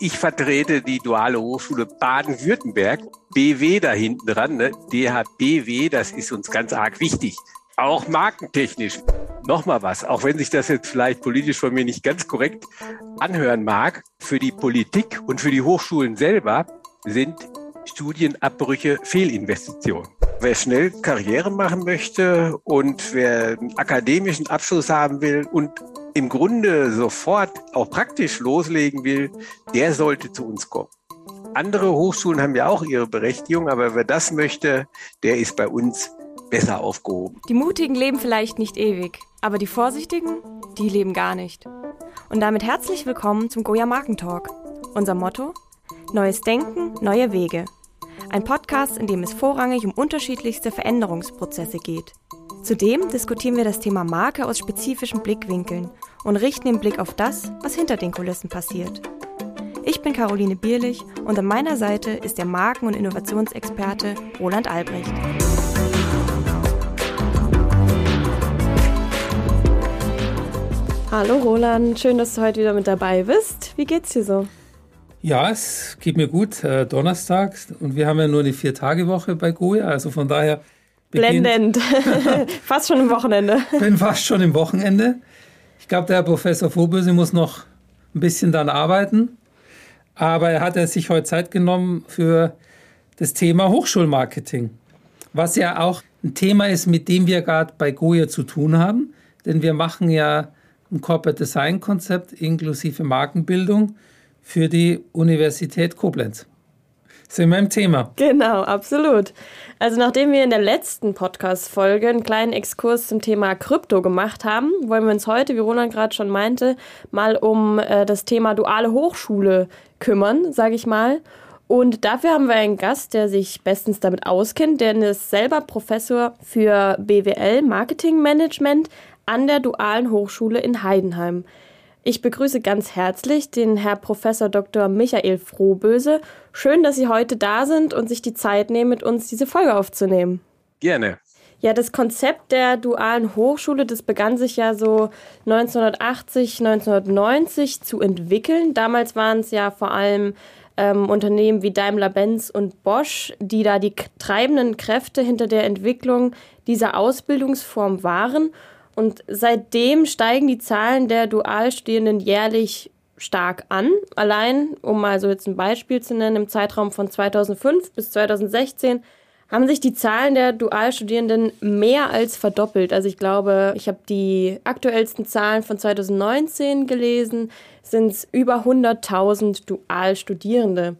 Ich vertrete die Duale Hochschule Baden-Württemberg. BW da hinten dran, ne? DHBW, das ist uns ganz arg wichtig. Auch markentechnisch. Nochmal was, auch wenn sich das jetzt vielleicht politisch von mir nicht ganz korrekt anhören mag, für die Politik und für die Hochschulen selber sind Studienabbrüche Fehlinvestitionen. Wer schnell Karriere machen möchte und wer einen akademischen Abschluss haben will und im Grunde sofort auch praktisch loslegen will, der sollte zu uns kommen. Andere Hochschulen haben ja auch ihre Berechtigung, aber wer das möchte, der ist bei uns besser aufgehoben. Die Mutigen leben vielleicht nicht ewig, aber die Vorsichtigen, die leben gar nicht. Und damit herzlich willkommen zum Goya Markentalk. Unser Motto? Neues Denken, neue Wege. Ein Podcast, in dem es vorrangig um unterschiedlichste Veränderungsprozesse geht. Zudem diskutieren wir das Thema Marke aus spezifischen Blickwinkeln und richten den Blick auf das, was hinter den Kulissen passiert. Ich bin Caroline Bierlich und an meiner Seite ist der Marken- und Innovationsexperte Roland Albrecht. Hallo Roland, schön, dass du heute wieder mit dabei bist. Wie geht's dir so? Ja, es geht mir gut. Äh, Donnerstag und wir haben ja nur eine Vier-Tage-Woche bei Goya, also von daher. Blendend. fast schon im Wochenende. Bin fast schon im Wochenende. Ich glaube, der Herr Professor Vorböse muss noch ein bisschen dann arbeiten. Aber er hat ja sich heute Zeit genommen für das Thema Hochschulmarketing. Was ja auch ein Thema ist, mit dem wir gerade bei Goya zu tun haben. Denn wir machen ja ein Corporate Design Konzept inklusive Markenbildung für die Universität Koblenz. Sind wir im Thema? Genau, absolut. Also nachdem wir in der letzten Podcast-Folge einen kleinen Exkurs zum Thema Krypto gemacht haben, wollen wir uns heute, wie Roland gerade schon meinte, mal um äh, das Thema duale Hochschule kümmern, sage ich mal. Und dafür haben wir einen Gast, der sich bestens damit auskennt, der ist selber Professor für BWL Marketing Management an der Dualen Hochschule in Heidenheim. Ich begrüße ganz herzlich den Herr Professor Dr. Michael Frohböse. Schön, dass Sie heute da sind und sich die Zeit nehmen, mit uns diese Folge aufzunehmen. Gerne. Ja, das Konzept der dualen Hochschule, das begann sich ja so 1980, 1990 zu entwickeln. Damals waren es ja vor allem ähm, Unternehmen wie Daimler-Benz und Bosch, die da die treibenden Kräfte hinter der Entwicklung dieser Ausbildungsform waren. Und seitdem steigen die Zahlen der Dualstudierenden jährlich stark an. Allein, um mal so jetzt ein Beispiel zu nennen, im Zeitraum von 2005 bis 2016 haben sich die Zahlen der Dualstudierenden mehr als verdoppelt. Also ich glaube, ich habe die aktuellsten Zahlen von 2019 gelesen, sind es über 100.000 Dualstudierende.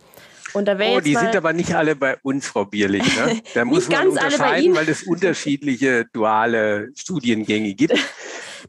Und da oh, die sind aber nicht alle bei uns, Frau Bierlich. Ne? Da muss man unterscheiden, weil es unterschiedliche duale Studiengänge gibt.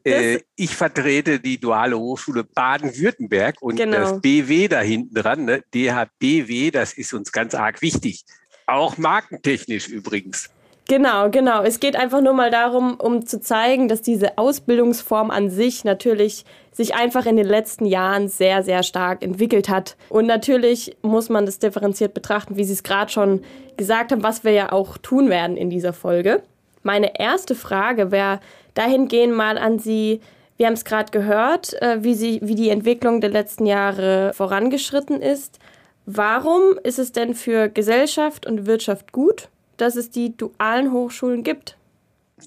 äh, ich vertrete die duale Hochschule Baden-Württemberg und genau. das BW da hinten dran, ne? DHBW, das ist uns ganz arg wichtig. Auch markentechnisch übrigens. Genau, genau. Es geht einfach nur mal darum, um zu zeigen, dass diese Ausbildungsform an sich natürlich sich einfach in den letzten Jahren sehr, sehr stark entwickelt hat. Und natürlich muss man das differenziert betrachten, wie Sie es gerade schon gesagt haben, was wir ja auch tun werden in dieser Folge. Meine erste Frage wäre dahingehend mal an Sie, wir haben es gerade gehört, äh, wie, Sie, wie die Entwicklung der letzten Jahre vorangeschritten ist. Warum ist es denn für Gesellschaft und Wirtschaft gut, dass es die dualen Hochschulen gibt?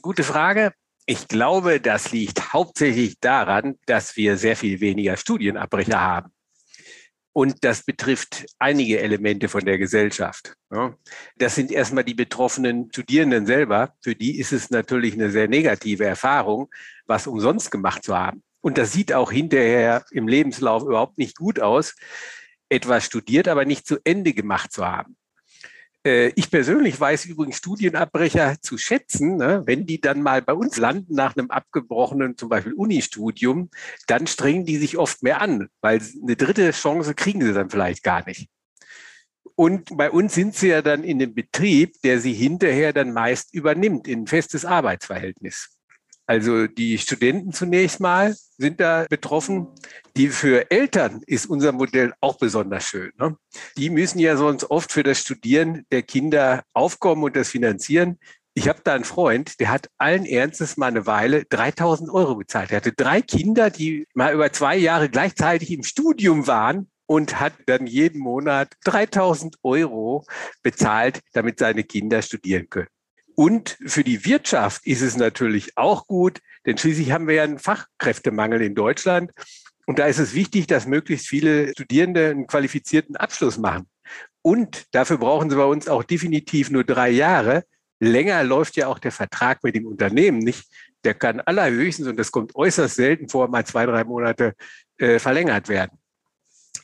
Gute Frage. Ich glaube, das liegt hauptsächlich daran, dass wir sehr viel weniger Studienabbrecher haben. Und das betrifft einige Elemente von der Gesellschaft. Das sind erstmal die betroffenen Studierenden selber. Für die ist es natürlich eine sehr negative Erfahrung, was umsonst gemacht zu haben. Und das sieht auch hinterher im Lebenslauf überhaupt nicht gut aus, etwas studiert, aber nicht zu Ende gemacht zu haben. Äh, ich persönlich weiß übrigens Studienabbrecher zu schätzen, ne? wenn die dann mal bei uns landen nach einem abgebrochenen, zum Beispiel Unistudium, dann strengen die sich oft mehr an, weil eine dritte Chance kriegen sie dann vielleicht gar nicht. Und bei uns sind sie ja dann in dem Betrieb, der sie hinterher dann meist übernimmt in ein festes Arbeitsverhältnis. Also die Studenten zunächst mal sind da betroffen. Die für Eltern ist unser Modell auch besonders schön. Ne? Die müssen ja sonst oft für das Studieren der Kinder aufkommen und das finanzieren. Ich habe da einen Freund, der hat allen Ernstes mal eine Weile 3000 Euro bezahlt. Er hatte drei Kinder, die mal über zwei Jahre gleichzeitig im Studium waren und hat dann jeden Monat 3000 Euro bezahlt, damit seine Kinder studieren können. Und für die Wirtschaft ist es natürlich auch gut, denn schließlich haben wir ja einen Fachkräftemangel in Deutschland. Und da ist es wichtig, dass möglichst viele Studierende einen qualifizierten Abschluss machen. Und dafür brauchen sie bei uns auch definitiv nur drei Jahre. Länger läuft ja auch der Vertrag mit dem Unternehmen nicht. Der kann allerhöchstens, und das kommt äußerst selten vor, mal zwei, drei Monate äh, verlängert werden.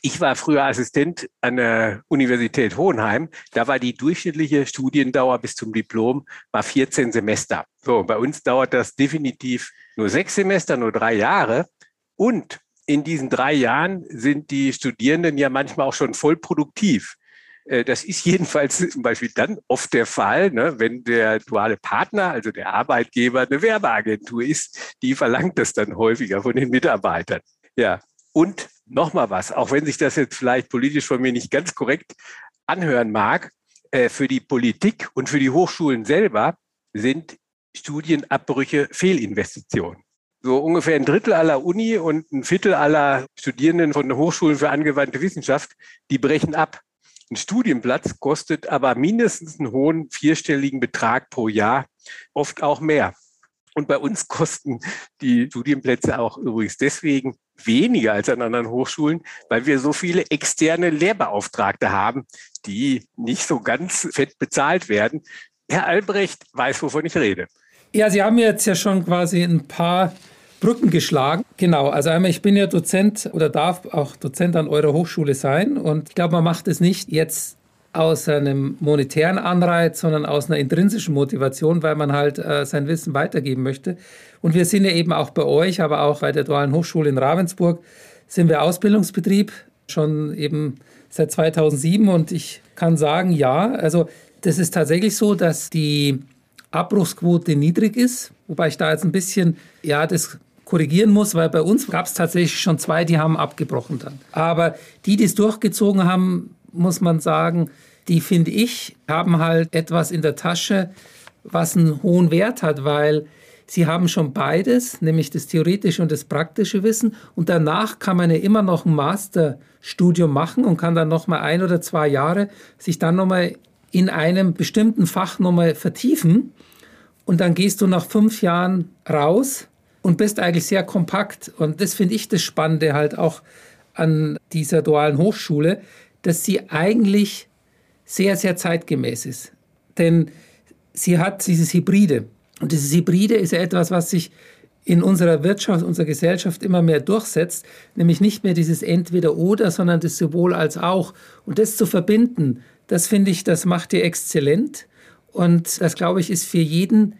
Ich war früher Assistent an der Universität Hohenheim. Da war die durchschnittliche Studiendauer bis zum Diplom war 14 Semester. So, bei uns dauert das definitiv nur sechs Semester, nur drei Jahre. Und in diesen drei Jahren sind die Studierenden ja manchmal auch schon voll produktiv. Äh, das ist jedenfalls zum Beispiel dann oft der Fall, ne, wenn der duale Partner, also der Arbeitgeber, eine Werbeagentur ist, die verlangt das dann häufiger von den Mitarbeitern. Ja, und nochmal was, auch wenn sich das jetzt vielleicht politisch von mir nicht ganz korrekt anhören mag, äh, für die Politik und für die Hochschulen selber sind Studienabbrüche Fehlinvestitionen. So ungefähr ein Drittel aller Uni und ein Viertel aller Studierenden von den Hochschulen für angewandte Wissenschaft, die brechen ab. Ein Studienplatz kostet aber mindestens einen hohen vierstelligen Betrag pro Jahr, oft auch mehr. Und bei uns kosten die Studienplätze auch übrigens deswegen weniger als an anderen Hochschulen, weil wir so viele externe Lehrbeauftragte haben, die nicht so ganz fett bezahlt werden. Herr Albrecht weiß, wovon ich rede. Ja, Sie haben jetzt ja schon quasi ein paar Brücken geschlagen. Genau, also einmal, ich bin ja Dozent oder darf auch Dozent an eurer Hochschule sein und ich glaube, man macht es nicht jetzt aus einem monetären Anreiz, sondern aus einer intrinsischen Motivation, weil man halt äh, sein Wissen weitergeben möchte. Und wir sind ja eben auch bei euch, aber auch bei der Dualen Hochschule in Ravensburg, sind wir Ausbildungsbetrieb, schon eben seit 2007. Und ich kann sagen, ja, also das ist tatsächlich so, dass die Abbruchsquote niedrig ist, wobei ich da jetzt ein bisschen, ja, das korrigieren muss, weil bei uns gab es tatsächlich schon zwei, die haben abgebrochen dann. Aber die, die es durchgezogen haben, muss man sagen, die finde ich, haben halt etwas in der Tasche, was einen hohen Wert hat, weil sie haben schon beides, nämlich das theoretische und das praktische Wissen. Und danach kann man ja immer noch ein Masterstudium machen und kann dann noch mal ein oder zwei Jahre sich dann noch mal in einem bestimmten Fach noch mal vertiefen. Und dann gehst du nach fünf Jahren raus und bist eigentlich sehr kompakt. Und das finde ich das Spannende halt auch an dieser dualen Hochschule, dass sie eigentlich sehr, sehr zeitgemäß ist. Denn sie hat dieses Hybride. Und dieses Hybride ist ja etwas, was sich in unserer Wirtschaft, unserer Gesellschaft immer mehr durchsetzt, nämlich nicht mehr dieses Entweder-Oder, sondern das sowohl als auch. Und das zu verbinden, das finde ich, das macht ihr exzellent. Und das, glaube ich, ist für jeden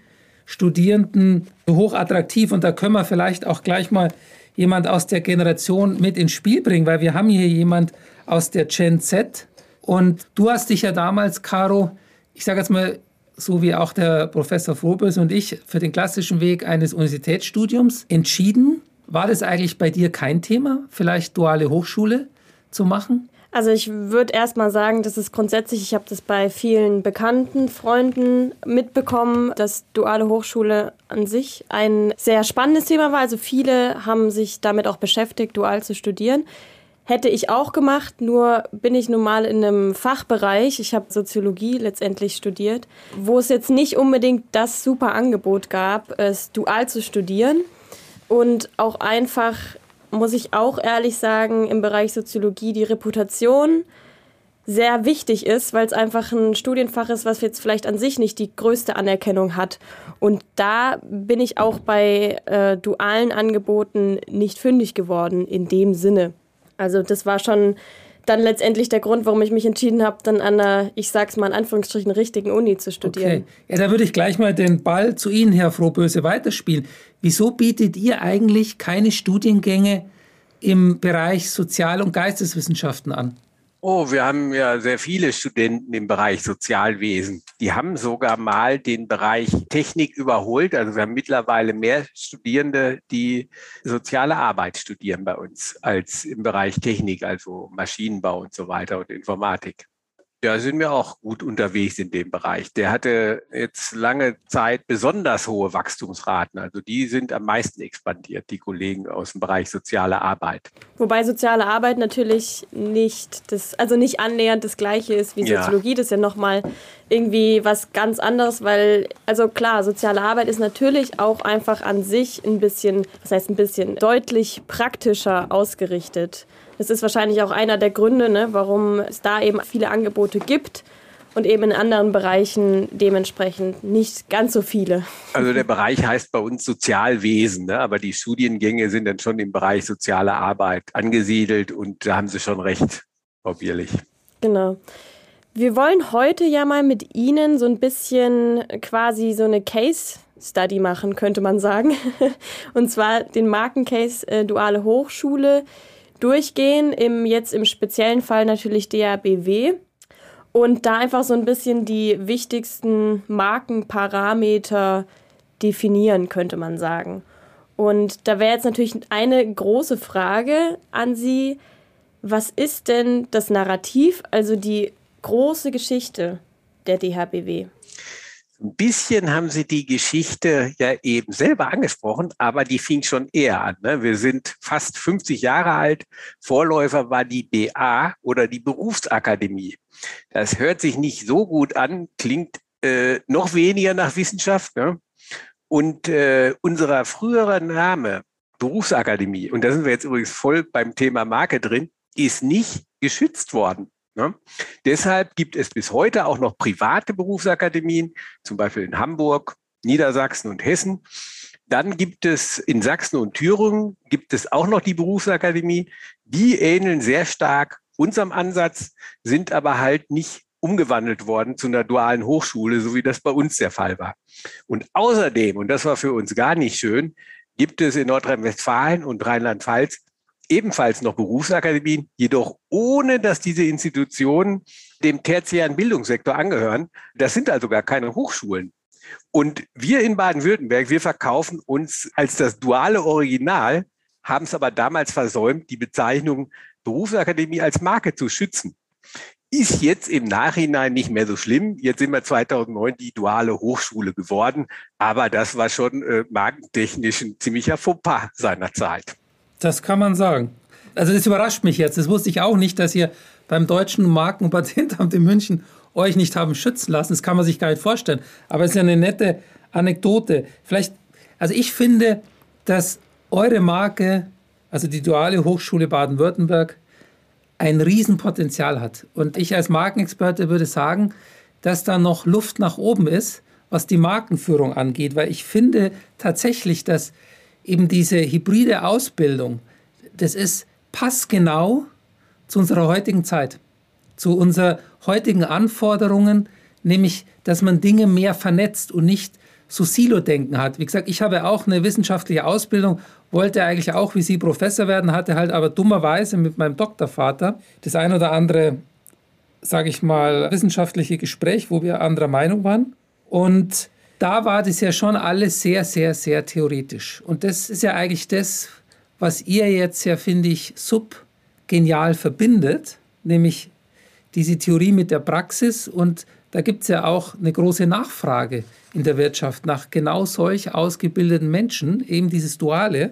Studierenden hoch attraktiv. Und da können wir vielleicht auch gleich mal jemand aus der Generation mit ins Spiel bringen, weil wir haben hier jemand aus der Gen Z. Und du hast dich ja damals, Caro, ich sage jetzt mal, so wie auch der Professor Frohbös und ich, für den klassischen Weg eines Universitätsstudiums entschieden. War das eigentlich bei dir kein Thema, vielleicht duale Hochschule zu machen? Also ich würde erst mal sagen, dass es grundsätzlich, ich habe das bei vielen bekannten Freunden mitbekommen, dass duale Hochschule an sich ein sehr spannendes Thema war. Also viele haben sich damit auch beschäftigt, dual zu studieren. Hätte ich auch gemacht, nur bin ich nun mal in einem Fachbereich, ich habe Soziologie letztendlich studiert, wo es jetzt nicht unbedingt das super Angebot gab, es dual zu studieren. Und auch einfach, muss ich auch ehrlich sagen, im Bereich Soziologie die Reputation sehr wichtig ist, weil es einfach ein Studienfach ist, was jetzt vielleicht an sich nicht die größte Anerkennung hat. Und da bin ich auch bei äh, dualen Angeboten nicht fündig geworden in dem Sinne. Also das war schon dann letztendlich der Grund, warum ich mich entschieden habe, dann an einer, ich sag's mal in Anführungsstrichen, richtigen Uni zu studieren. Okay. Ja, da würde ich gleich mal den Ball zu Ihnen, Herr Frohböse, weiterspielen. Wieso bietet ihr eigentlich keine Studiengänge im Bereich Sozial- und Geisteswissenschaften an? Oh, wir haben ja sehr viele Studenten im Bereich Sozialwesen. Die haben sogar mal den Bereich Technik überholt. Also wir haben mittlerweile mehr Studierende, die soziale Arbeit studieren bei uns, als im Bereich Technik, also Maschinenbau und so weiter und Informatik. Da sind wir auch gut unterwegs in dem Bereich. Der hatte jetzt lange Zeit besonders hohe Wachstumsraten. Also die sind am meisten expandiert, die Kollegen aus dem Bereich soziale Arbeit. Wobei soziale Arbeit natürlich nicht das, also nicht annähernd das gleiche ist wie Soziologie. Ja. Das ist ja nochmal irgendwie was ganz anderes, weil, also klar, soziale Arbeit ist natürlich auch einfach an sich ein bisschen, das heißt ein bisschen deutlich praktischer ausgerichtet. Das ist wahrscheinlich auch einer der Gründe, ne, warum es da eben viele Angebote gibt und eben in anderen Bereichen dementsprechend nicht ganz so viele. Also der Bereich heißt bei uns Sozialwesen, ne? aber die Studiengänge sind dann schon im Bereich soziale Arbeit angesiedelt und da haben Sie schon recht, Frau Bierlich. Genau. Wir wollen heute ja mal mit Ihnen so ein bisschen quasi so eine Case Study machen, könnte man sagen. Und zwar den Markencase äh, Duale Hochschule durchgehen, im, jetzt im speziellen Fall natürlich DABW. Und da einfach so ein bisschen die wichtigsten Markenparameter definieren, könnte man sagen. Und da wäre jetzt natürlich eine große Frage an Sie. Was ist denn das Narrativ, also die große Geschichte der DHBW? Ein bisschen haben Sie die Geschichte ja eben selber angesprochen, aber die fing schon eher an. Ne? Wir sind fast 50 Jahre alt. Vorläufer war die BA oder die Berufsakademie. Das hört sich nicht so gut an, klingt äh, noch weniger nach Wissenschaft. Ne? Und äh, unser früherer Name, Berufsakademie, und da sind wir jetzt übrigens voll beim Thema Marke drin, ist nicht geschützt worden. Ne? Deshalb gibt es bis heute auch noch private Berufsakademien, zum Beispiel in Hamburg, Niedersachsen und Hessen. Dann gibt es in Sachsen und Thüringen gibt es auch noch die Berufsakademie. Die ähneln sehr stark unserem Ansatz, sind aber halt nicht umgewandelt worden zu einer dualen Hochschule, so wie das bei uns der Fall war. Und außerdem, und das war für uns gar nicht schön, gibt es in Nordrhein-Westfalen und Rheinland-Pfalz ebenfalls noch Berufsakademien, jedoch ohne dass diese Institutionen dem tertiären Bildungssektor angehören. Das sind also gar keine Hochschulen. Und wir in Baden-Württemberg, wir verkaufen uns als das duale Original, haben es aber damals versäumt, die Bezeichnung Berufsakademie als Marke zu schützen. Ist jetzt im Nachhinein nicht mehr so schlimm. Jetzt sind wir 2009 die duale Hochschule geworden. Aber das war schon äh, markentechnisch ein ziemlicher Fauxpas seiner Zeit. Das kann man sagen. Also das überrascht mich jetzt. Das wusste ich auch nicht, dass ihr beim Deutschen Marken- und Patentamt in München euch nicht haben schützen lassen. Das kann man sich gar nicht vorstellen. Aber es ist ja eine nette Anekdote. Vielleicht, also ich finde, dass eure Marke, also die Duale Hochschule Baden-Württemberg, ein Riesenpotenzial hat. Und ich als Markenexperte würde sagen, dass da noch Luft nach oben ist, was die Markenführung angeht, weil ich finde tatsächlich, dass eben diese hybride Ausbildung, das ist passgenau zu unserer heutigen Zeit, zu unseren heutigen Anforderungen, nämlich, dass man Dinge mehr vernetzt und nicht so Silo-Denken hat. Wie gesagt, ich habe auch eine wissenschaftliche Ausbildung, wollte eigentlich auch wie Sie Professor werden, hatte halt aber dummerweise mit meinem Doktorvater das ein oder andere, sage ich mal, wissenschaftliche Gespräch, wo wir anderer Meinung waren. Und da war das ja schon alles sehr, sehr, sehr theoretisch. Und das ist ja eigentlich das, was ihr jetzt ja, finde ich, subgenial verbindet, nämlich diese Theorie mit der Praxis. Und da gibt es ja auch eine große Nachfrage in der Wirtschaft nach genau solch ausgebildeten Menschen, eben dieses Duale.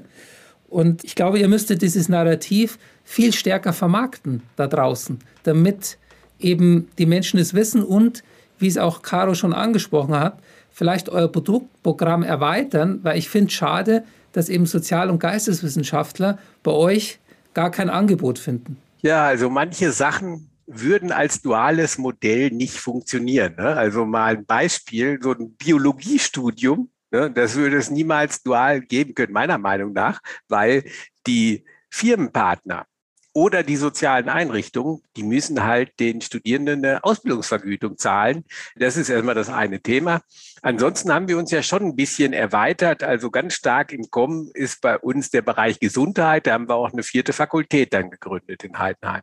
Und ich glaube, ihr müsstet dieses Narrativ viel stärker vermarkten da draußen, damit eben die Menschen es wissen und, wie es auch Caro schon angesprochen hat, vielleicht euer Produktprogramm erweitern, weil ich finde schade, dass eben Sozial- und Geisteswissenschaftler bei euch gar kein Angebot finden. Ja, also manche Sachen würden als duales Modell nicht funktionieren. Ne? Also mal ein Beispiel, so ein Biologiestudium, ne? das würde es niemals dual geben können, meiner Meinung nach, weil die Firmenpartner oder die sozialen Einrichtungen, die müssen halt den Studierenden eine Ausbildungsvergütung zahlen. Das ist erstmal das eine Thema. Ansonsten haben wir uns ja schon ein bisschen erweitert. Also ganz stark im Kommen ist bei uns der Bereich Gesundheit. Da haben wir auch eine vierte Fakultät dann gegründet in Heidenheim.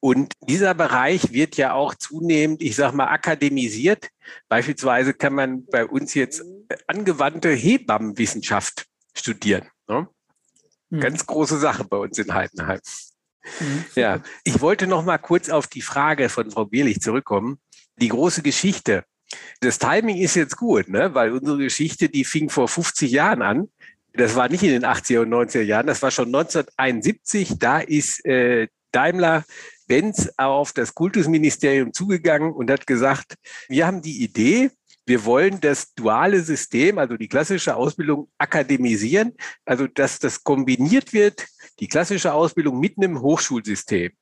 Und dieser Bereich wird ja auch zunehmend, ich sag mal, akademisiert. Beispielsweise kann man bei uns jetzt angewandte Hebammenwissenschaft studieren. Ne? Hm. Ganz große Sache bei uns in Heidenheim. Mhm. Ja, ich wollte noch mal kurz auf die Frage von Frau Bierlich zurückkommen. Die große Geschichte. Das Timing ist jetzt gut, ne? weil unsere Geschichte, die fing vor 50 Jahren an. Das war nicht in den 80er und 90er Jahren, das war schon 1971. Da ist äh, Daimler Benz auf das Kultusministerium zugegangen und hat gesagt, wir haben die Idee, wir wollen das duale System, also die klassische Ausbildung akademisieren, also dass das kombiniert wird, die klassische Ausbildung mit einem Hochschulsystem.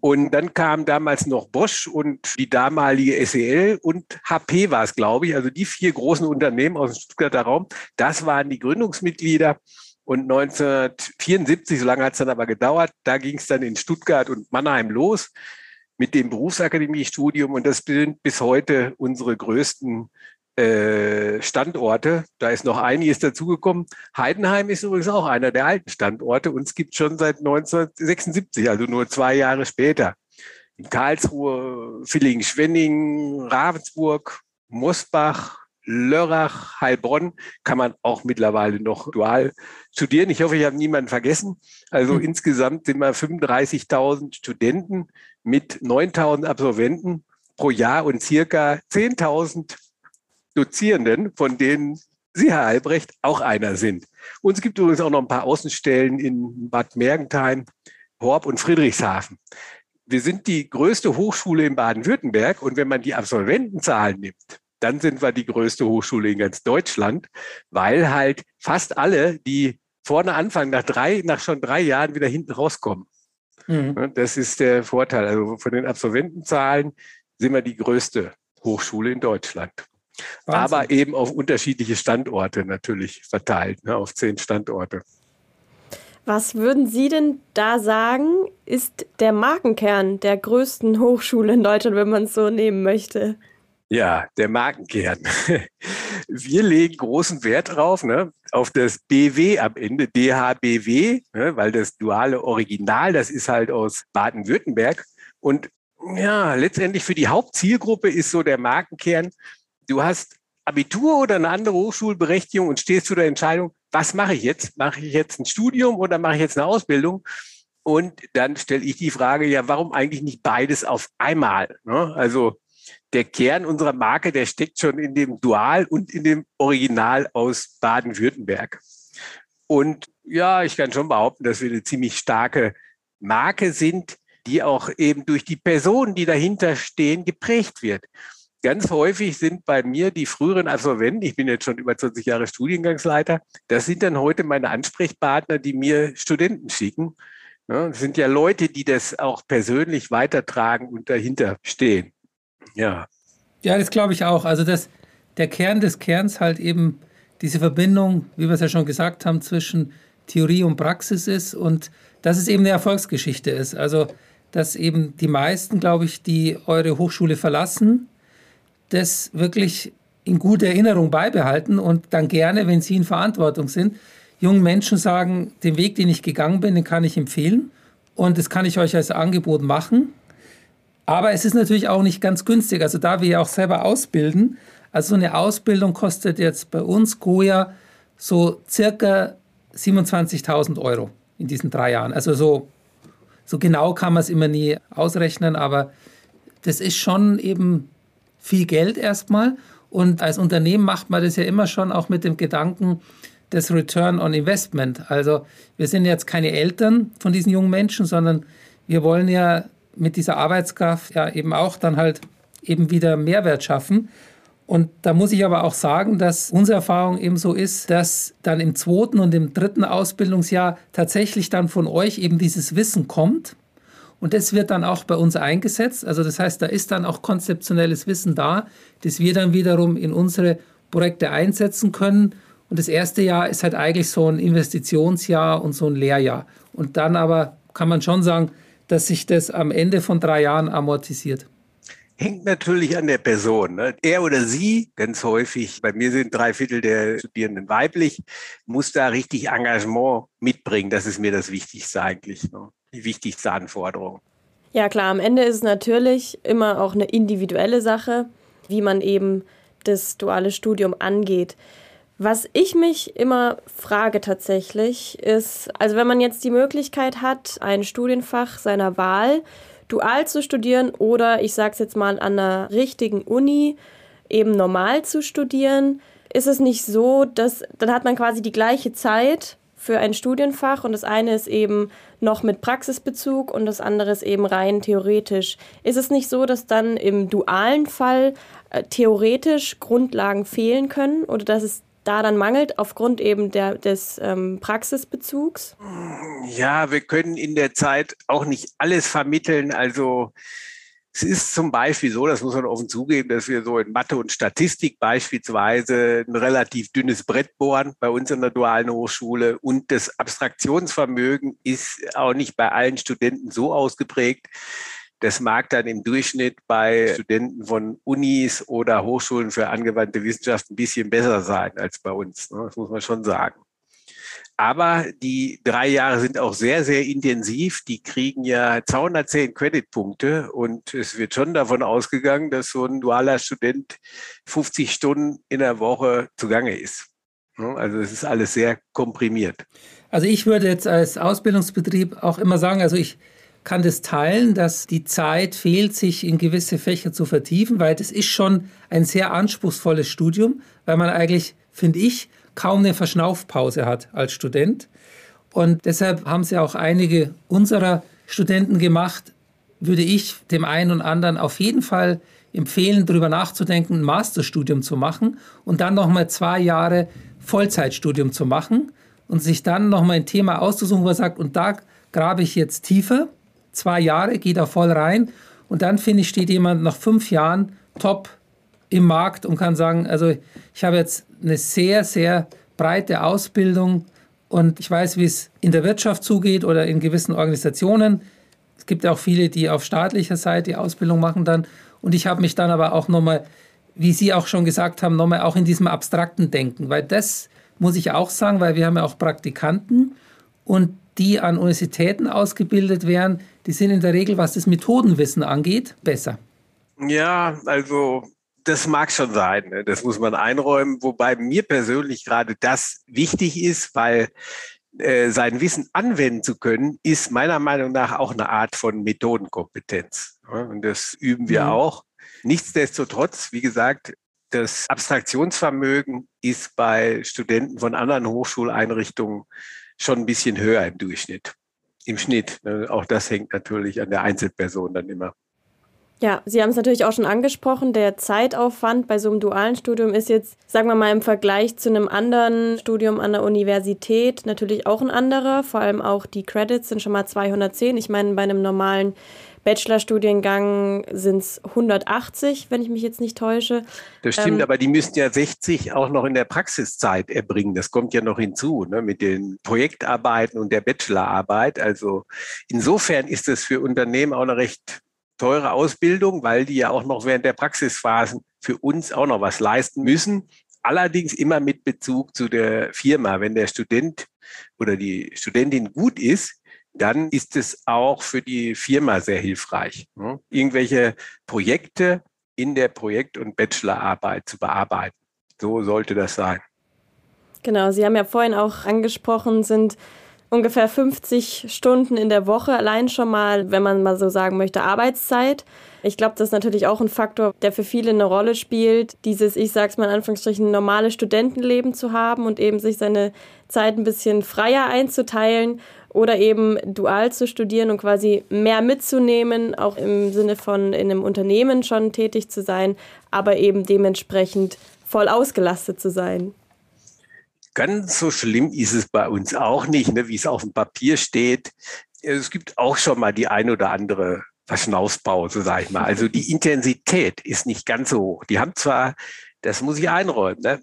Und dann kam damals noch Bosch und die damalige SEL und HP war es, glaube ich. Also die vier großen Unternehmen aus dem Stuttgarter Raum, das waren die Gründungsmitglieder. Und 1974, so lange hat es dann aber gedauert, da ging es dann in Stuttgart und Mannheim los mit dem Berufsakademiestudium. Und das sind bis heute unsere größten äh, Standorte. Da ist noch einiges dazugekommen. Heidenheim ist übrigens auch einer der alten Standorte. und es gibt schon seit 1976, also nur zwei Jahre später. In Karlsruhe, Villingen-Schwenning, Ravensburg, Mosbach, Lörrach, Heilbronn kann man auch mittlerweile noch dual studieren. Ich hoffe, ich habe niemanden vergessen. Also mhm. insgesamt sind wir 35.000 Studenten mit 9.000 Absolventen pro Jahr und circa 10.000 Dozierenden, von denen Sie, Herr Albrecht, auch einer sind. Und es gibt übrigens auch noch ein paar Außenstellen in Bad Mergentheim, Horb und Friedrichshafen. Wir sind die größte Hochschule in Baden-Württemberg und wenn man die Absolventenzahlen nimmt, dann sind wir die größte Hochschule in ganz Deutschland, weil halt fast alle, die vorne anfangen, nach drei, nach schon drei Jahren wieder hinten rauskommen. Mhm. Das ist der Vorteil. Also von den Absolventenzahlen sind wir die größte Hochschule in Deutschland. Wahnsinn. aber eben auf unterschiedliche Standorte natürlich verteilt, ne, auf zehn Standorte. Was würden Sie denn da sagen, ist der Markenkern der größten Hochschule in Deutschland, wenn man es so nehmen möchte? Ja, der Markenkern. Wir legen großen Wert drauf, ne, auf das BW am Ende, DHBW, ne, weil das duale Original, das ist halt aus Baden-Württemberg. Und ja, letztendlich für die Hauptzielgruppe ist so der Markenkern du hast Abitur oder eine andere Hochschulberechtigung und stehst zu der Entscheidung, was mache ich jetzt? Mache ich jetzt ein Studium oder mache ich jetzt eine Ausbildung? Und dann stelle ich die Frage, ja, warum eigentlich nicht beides auf einmal? Ne? Also der Kern unserer Marke, der steckt schon in dem Dual und in dem Original aus Baden-Württemberg. Und ja, ich kann schon behaupten, dass wir eine ziemlich starke Marke sind, die auch eben durch die Personen, die dahinter stehen, geprägt wird ganz häufig sind bei mir die früheren Absolventen, ich bin jetzt schon über 20 Jahre Studiengangsleiter, das sind dann heute meine Ansprechpartner, die mir Studenten schicken. Ja, das sind ja Leute, die das auch persönlich weitertragen und dahinter stehen. Ja. Ja, das glaube ich auch. Also das, der Kern des Kerns halt eben diese Verbindung, wie wir es ja schon gesagt haben, zwischen Theorie und Praxis ist und dass es eben eine Erfolgsgeschichte ist. Also dass eben die meisten, glaube ich, die eure Hochschule verlassen, das wirklich in guter Erinnerung beibehalten und dann gerne, wenn Sie in Verantwortung sind, jungen Menschen sagen, den Weg, den ich gegangen bin, den kann ich empfehlen und das kann ich euch als Angebot machen. Aber es ist natürlich auch nicht ganz günstig. Also da wir ja auch selber ausbilden, also so eine Ausbildung kostet jetzt bei uns Goya so circa 27.000 Euro in diesen drei Jahren. Also so, so genau kann man es immer nie ausrechnen, aber das ist schon eben viel Geld erstmal. Und als Unternehmen macht man das ja immer schon auch mit dem Gedanken des Return on Investment. Also wir sind jetzt keine Eltern von diesen jungen Menschen, sondern wir wollen ja mit dieser Arbeitskraft ja eben auch dann halt eben wieder Mehrwert schaffen. Und da muss ich aber auch sagen, dass unsere Erfahrung eben so ist, dass dann im zweiten und im dritten Ausbildungsjahr tatsächlich dann von euch eben dieses Wissen kommt und das wird dann auch bei uns eingesetzt. Also das heißt, da ist dann auch konzeptionelles Wissen da, das wir dann wiederum in unsere Projekte einsetzen können. Und das erste Jahr ist halt eigentlich so ein Investitionsjahr und so ein Lehrjahr. Und dann aber kann man schon sagen, dass sich das am Ende von drei Jahren amortisiert. Hängt natürlich an der Person. Ne? Er oder sie, ganz häufig, bei mir sind drei Viertel der Studierenden weiblich, muss da richtig Engagement mitbringen. Das ist mir das Wichtigste eigentlich. Ne? Die wichtigste Anforderung. Ja klar, am Ende ist es natürlich immer auch eine individuelle Sache, wie man eben das duale Studium angeht. Was ich mich immer frage tatsächlich ist, also wenn man jetzt die Möglichkeit hat, ein Studienfach seiner Wahl dual zu studieren oder ich sage es jetzt mal an einer richtigen Uni eben normal zu studieren, ist es nicht so, dass dann hat man quasi die gleiche Zeit für ein Studienfach und das eine ist eben noch mit Praxisbezug und das andere ist eben rein theoretisch. Ist es nicht so, dass dann im dualen Fall äh, theoretisch Grundlagen fehlen können oder dass es da dann mangelt aufgrund eben der, des ähm, Praxisbezugs? Ja, wir können in der Zeit auch nicht alles vermitteln. Also es ist zum Beispiel so, das muss man offen zugeben, dass wir so in Mathe und Statistik beispielsweise ein relativ dünnes Brett bohren bei uns in der dualen Hochschule und das Abstraktionsvermögen ist auch nicht bei allen Studenten so ausgeprägt, das mag dann im Durchschnitt bei Studenten von Unis oder Hochschulen für angewandte Wissenschaft ein bisschen besser sein als bei uns. Ne? Das muss man schon sagen. Aber die drei Jahre sind auch sehr, sehr intensiv. Die kriegen ja 210 Creditpunkte und es wird schon davon ausgegangen, dass so ein dualer Student 50 Stunden in der Woche zugange ist. Also es ist alles sehr komprimiert. Also ich würde jetzt als Ausbildungsbetrieb auch immer sagen, also ich kann das teilen, dass die Zeit fehlt, sich in gewisse Fächer zu vertiefen, weil das ist schon ein sehr anspruchsvolles Studium, weil man eigentlich, finde ich, kaum eine Verschnaufpause hat als Student. Und deshalb haben sie auch einige unserer Studenten gemacht, würde ich dem einen und anderen auf jeden Fall empfehlen, darüber nachzudenken, ein Masterstudium zu machen und dann nochmal zwei Jahre Vollzeitstudium zu machen und sich dann nochmal ein Thema auszusuchen, wo er sagt, und da grabe ich jetzt tiefer zwei Jahre, geht da voll rein. Und dann, finde ich, steht jemand nach fünf Jahren top im Markt und kann sagen, also ich habe jetzt eine sehr, sehr breite Ausbildung und ich weiß, wie es in der Wirtschaft zugeht oder in gewissen Organisationen. Es gibt ja auch viele, die auf staatlicher Seite Ausbildung machen dann. Und ich habe mich dann aber auch nochmal, wie Sie auch schon gesagt haben, nochmal auch in diesem abstrakten Denken, weil das muss ich auch sagen, weil wir haben ja auch Praktikanten und die an Universitäten ausgebildet werden, die sind in der Regel, was das Methodenwissen angeht, besser. Ja, also das mag schon sein, ne? das muss man einräumen, wobei mir persönlich gerade das wichtig ist, weil äh, sein Wissen anwenden zu können, ist meiner Meinung nach auch eine Art von Methodenkompetenz. Ja? Und das üben wir mhm. auch. Nichtsdestotrotz, wie gesagt, das Abstraktionsvermögen ist bei Studenten von anderen Hochschuleinrichtungen schon ein bisschen höher im Durchschnitt. Im Schnitt. Ne? Auch das hängt natürlich an der Einzelperson dann immer. Ja, Sie haben es natürlich auch schon angesprochen. Der Zeitaufwand bei so einem dualen Studium ist jetzt, sagen wir mal, im Vergleich zu einem anderen Studium an der Universität natürlich auch ein anderer. Vor allem auch die Credits sind schon mal 210. Ich meine, bei einem normalen Bachelorstudiengang sind es 180, wenn ich mich jetzt nicht täusche. Das stimmt, ähm, aber die müssten ja 60 auch noch in der Praxiszeit erbringen. Das kommt ja noch hinzu, ne, mit den Projektarbeiten und der Bachelorarbeit. Also insofern ist es für Unternehmen auch eine recht teure Ausbildung, weil die ja auch noch während der Praxisphasen für uns auch noch was leisten müssen. Allerdings immer mit Bezug zu der Firma. Wenn der Student oder die Studentin gut ist, dann ist es auch für die Firma sehr hilfreich, ne? irgendwelche Projekte in der Projekt- und Bachelorarbeit zu bearbeiten. So sollte das sein. Genau, Sie haben ja vorhin auch angesprochen, sind ungefähr 50 Stunden in der Woche allein schon mal, wenn man mal so sagen möchte, Arbeitszeit. Ich glaube, das ist natürlich auch ein Faktor, der für viele eine Rolle spielt, dieses, ich sag's mal in Anführungsstrichen, normale Studentenleben zu haben und eben sich seine Zeit ein bisschen freier einzuteilen oder eben dual zu studieren und quasi mehr mitzunehmen, auch im Sinne von in einem Unternehmen schon tätig zu sein, aber eben dementsprechend voll ausgelastet zu sein. Ganz so schlimm ist es bei uns auch nicht, ne, wie es auf dem Papier steht. Es gibt auch schon mal die ein oder andere Verschnaufspause, sag ich mal. Also die Intensität ist nicht ganz so hoch. Die haben zwar, das muss ich einräumen, ne,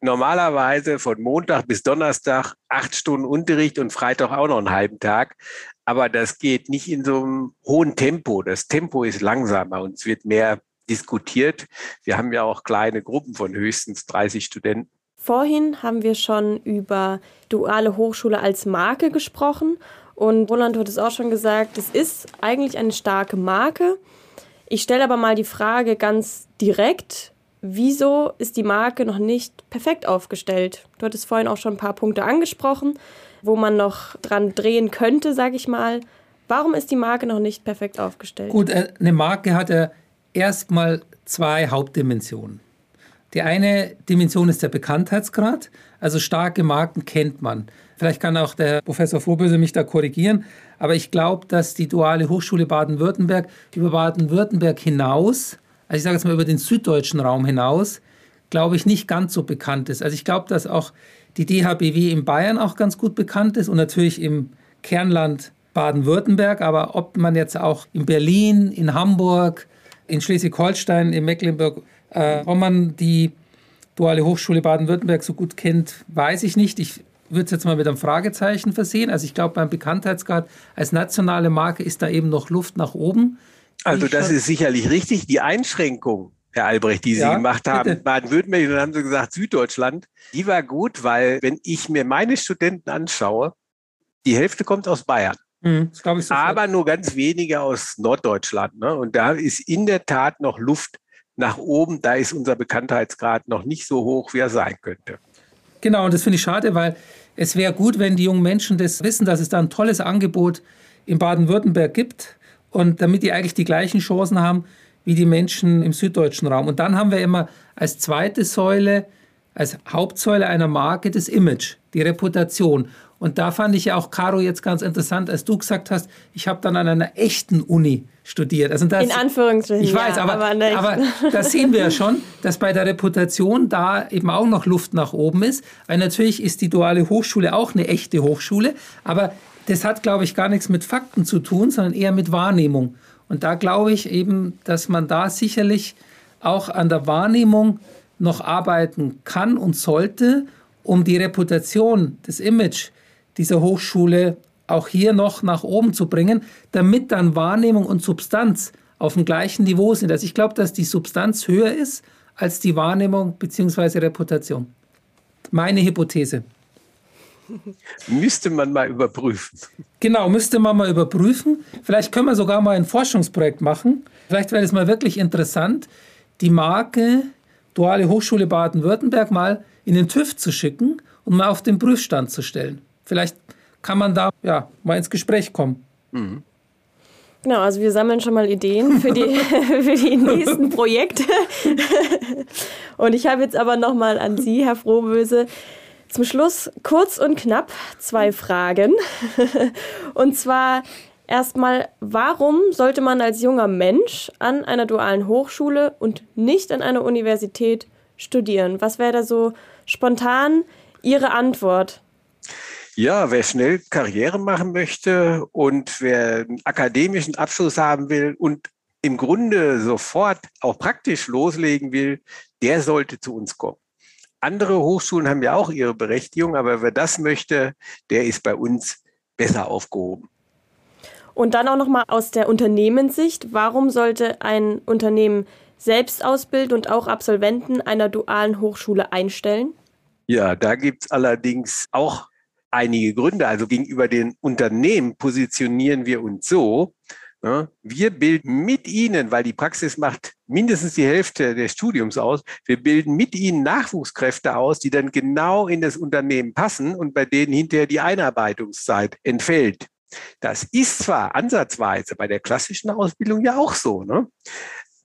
normalerweise von Montag bis Donnerstag acht Stunden Unterricht und Freitag auch noch einen halben Tag. Aber das geht nicht in so einem hohen Tempo. Das Tempo ist langsamer und es wird mehr diskutiert. Wir haben ja auch kleine Gruppen von höchstens 30 Studenten. Vorhin haben wir schon über duale Hochschule als Marke gesprochen. Und Roland hat es auch schon gesagt, es ist eigentlich eine starke Marke. Ich stelle aber mal die Frage ganz direkt, wieso ist die Marke noch nicht perfekt aufgestellt? Du hattest vorhin auch schon ein paar Punkte angesprochen, wo man noch dran drehen könnte, sage ich mal. Warum ist die Marke noch nicht perfekt aufgestellt? Gut, äh, eine Marke hat ja erstmal zwei Hauptdimensionen. Die eine Dimension ist der Bekanntheitsgrad. Also starke Marken kennt man. Vielleicht kann auch der Professor Vorböse mich da korrigieren. Aber ich glaube, dass die Duale Hochschule Baden-Württemberg über Baden-Württemberg hinaus, also ich sage jetzt mal über den süddeutschen Raum hinaus, glaube ich, nicht ganz so bekannt ist. Also ich glaube, dass auch die DHBW in Bayern auch ganz gut bekannt ist und natürlich im Kernland Baden-Württemberg. Aber ob man jetzt auch in Berlin, in Hamburg, in Schleswig-Holstein, in Mecklenburg äh, ob man die Duale Hochschule Baden-Württemberg so gut kennt, weiß ich nicht. Ich würde es jetzt mal mit einem Fragezeichen versehen. Also ich glaube, beim Bekanntheitsgrad als nationale Marke ist da eben noch Luft nach oben. Also das ist sicherlich richtig. Die Einschränkung, Herr Albrecht, die Sie ja, gemacht haben, Baden-Württemberg, dann haben Sie gesagt Süddeutschland, die war gut, weil wenn ich mir meine Studenten anschaue, die Hälfte kommt aus Bayern. Mhm, aber nur ganz wenige aus Norddeutschland. Ne? Und da ist in der Tat noch Luft nach oben, da ist unser Bekanntheitsgrad noch nicht so hoch, wie er sein könnte. Genau, und das finde ich schade, weil es wäre gut, wenn die jungen Menschen das wissen, dass es da ein tolles Angebot in Baden-Württemberg gibt und damit die eigentlich die gleichen Chancen haben wie die Menschen im süddeutschen Raum. Und dann haben wir immer als zweite Säule, als Hauptsäule einer Marke das Image, die Reputation. Und da fand ich ja auch, Caro, jetzt ganz interessant, als du gesagt hast, ich habe dann an einer echten Uni studiert. Also das, In Anführungsstrichen. Ich weiß, ja, aber, aber, aber da sehen wir ja schon, dass bei der Reputation da eben auch noch Luft nach oben ist. Weil natürlich ist die duale Hochschule auch eine echte Hochschule, aber das hat, glaube ich, gar nichts mit Fakten zu tun, sondern eher mit Wahrnehmung. Und da glaube ich eben, dass man da sicherlich auch an der Wahrnehmung noch arbeiten kann und sollte, um die Reputation, das Image dieser Hochschule auch hier noch nach oben zu bringen, damit dann Wahrnehmung und Substanz auf dem gleichen Niveau sind. Also ich glaube, dass die Substanz höher ist als die Wahrnehmung bzw. Reputation. Meine Hypothese. Müsste man mal überprüfen. Genau, müsste man mal überprüfen. Vielleicht können wir sogar mal ein Forschungsprojekt machen. Vielleicht wäre es mal wirklich interessant, die Marke Duale Hochschule Baden-Württemberg mal in den TÜV zu schicken und mal auf den Prüfstand zu stellen. Vielleicht kann man da ja, mal ins Gespräch kommen. Mhm. Genau, also wir sammeln schon mal Ideen für die, für die nächsten Projekte. Und ich habe jetzt aber noch mal an Sie, Herr Frohböse, zum Schluss kurz und knapp zwei Fragen. Und zwar erstmal, warum sollte man als junger Mensch an einer dualen Hochschule und nicht an einer Universität studieren? Was wäre da so spontan Ihre Antwort? Ja, wer schnell Karriere machen möchte und wer einen akademischen Abschluss haben will und im Grunde sofort auch praktisch loslegen will, der sollte zu uns kommen. Andere Hochschulen haben ja auch ihre Berechtigung, aber wer das möchte, der ist bei uns besser aufgehoben. Und dann auch noch mal aus der Unternehmenssicht, warum sollte ein Unternehmen selbst ausbilden und auch Absolventen einer dualen Hochschule einstellen? Ja, da gibt es allerdings auch einige Gründe. Also gegenüber den Unternehmen positionieren wir uns so, ne, wir bilden mit ihnen, weil die Praxis macht mindestens die Hälfte des Studiums aus, wir bilden mit ihnen Nachwuchskräfte aus, die dann genau in das Unternehmen passen und bei denen hinterher die Einarbeitungszeit entfällt. Das ist zwar ansatzweise bei der klassischen Ausbildung ja auch so, ne?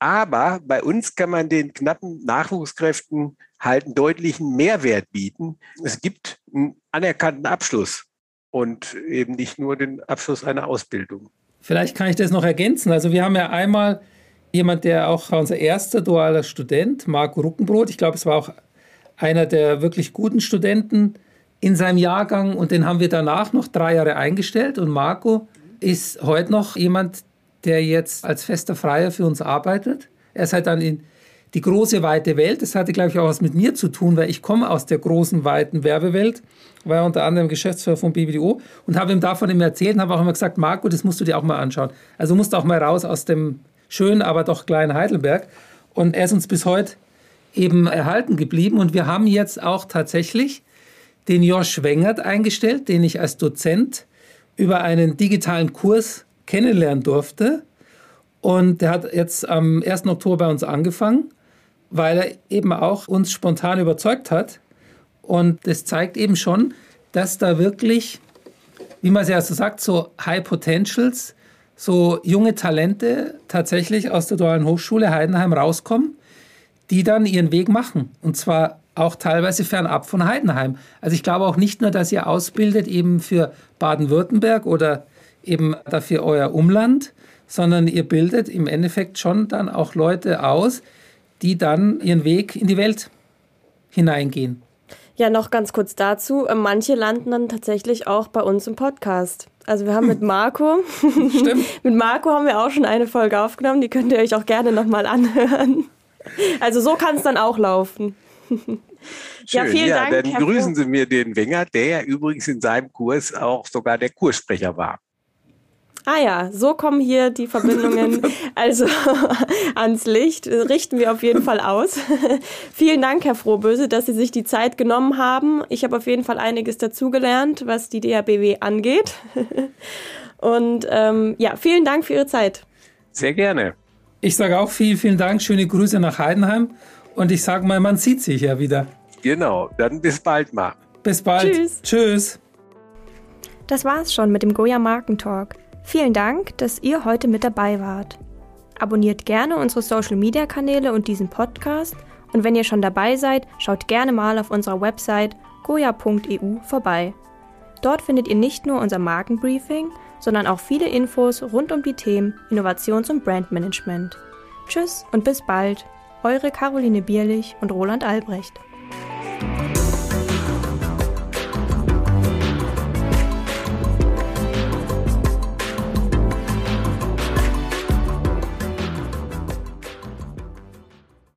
aber bei uns kann man den knappen Nachwuchskräften halt einen deutlichen Mehrwert bieten. Es gibt einen anerkannten Abschluss und eben nicht nur den Abschluss einer Ausbildung. Vielleicht kann ich das noch ergänzen. Also wir haben ja einmal jemand, der auch unser erster dualer Student, Marco Ruckenbrot, ich glaube, es war auch einer der wirklich guten Studenten in seinem Jahrgang und den haben wir danach noch drei Jahre eingestellt und Marco ist heute noch jemand, der jetzt als fester Freier für uns arbeitet. Er ist halt dann in die große, weite Welt. Das hatte, glaube ich, auch was mit mir zu tun, weil ich komme aus der großen, weiten Werbewelt, war unter anderem Geschäftsführer von BBDO und habe ihm davon immer erzählt und habe auch immer gesagt, Marco, das musst du dir auch mal anschauen. Also musst du auch mal raus aus dem schönen, aber doch kleinen Heidelberg. Und er ist uns bis heute eben erhalten geblieben und wir haben jetzt auch tatsächlich den Josh Wengert eingestellt, den ich als Dozent über einen digitalen Kurs kennenlernen durfte. Und der hat jetzt am 1. Oktober bei uns angefangen weil er eben auch uns spontan überzeugt hat. Und das zeigt eben schon, dass da wirklich, wie man es ja so sagt, so High Potentials, so junge Talente tatsächlich aus der Dualen Hochschule Heidenheim rauskommen, die dann ihren Weg machen. Und zwar auch teilweise fernab von Heidenheim. Also ich glaube auch nicht nur, dass ihr ausbildet eben für Baden-Württemberg oder eben dafür euer Umland, sondern ihr bildet im Endeffekt schon dann auch Leute aus, die dann ihren Weg in die Welt hineingehen. Ja, noch ganz kurz dazu. Äh, manche landen dann tatsächlich auch bei uns im Podcast. Also wir haben mit Marco, Stimmt. mit Marco haben wir auch schon eine Folge aufgenommen, die könnt ihr euch auch gerne nochmal anhören. Also so kann es dann auch laufen. Schön. Ja, vielen ja, Dank. Dann Herr grüßen Sie mir den Wenger, der ja übrigens in seinem Kurs auch sogar der Kurssprecher war. Ah ja, so kommen hier die Verbindungen also ans Licht. Richten wir auf jeden Fall aus. Vielen Dank, Herr Frohböse, dass Sie sich die Zeit genommen haben. Ich habe auf jeden Fall einiges dazugelernt, was die DHBW angeht. Und ähm, ja, vielen Dank für Ihre Zeit. Sehr gerne. Ich sage auch vielen, vielen Dank. Schöne Grüße nach Heidenheim. Und ich sage mal, man sieht sich ja wieder. Genau, dann bis bald mal. Bis bald. Tschüss. Tschüss. Das war's schon mit dem Goya Markentalk. Vielen Dank, dass ihr heute mit dabei wart. Abonniert gerne unsere Social Media Kanäle und diesen Podcast. Und wenn ihr schon dabei seid, schaut gerne mal auf unserer Website goya.eu vorbei. Dort findet ihr nicht nur unser Markenbriefing, sondern auch viele Infos rund um die Themen Innovations- und Brandmanagement. Tschüss und bis bald, eure Caroline Bierlich und Roland Albrecht.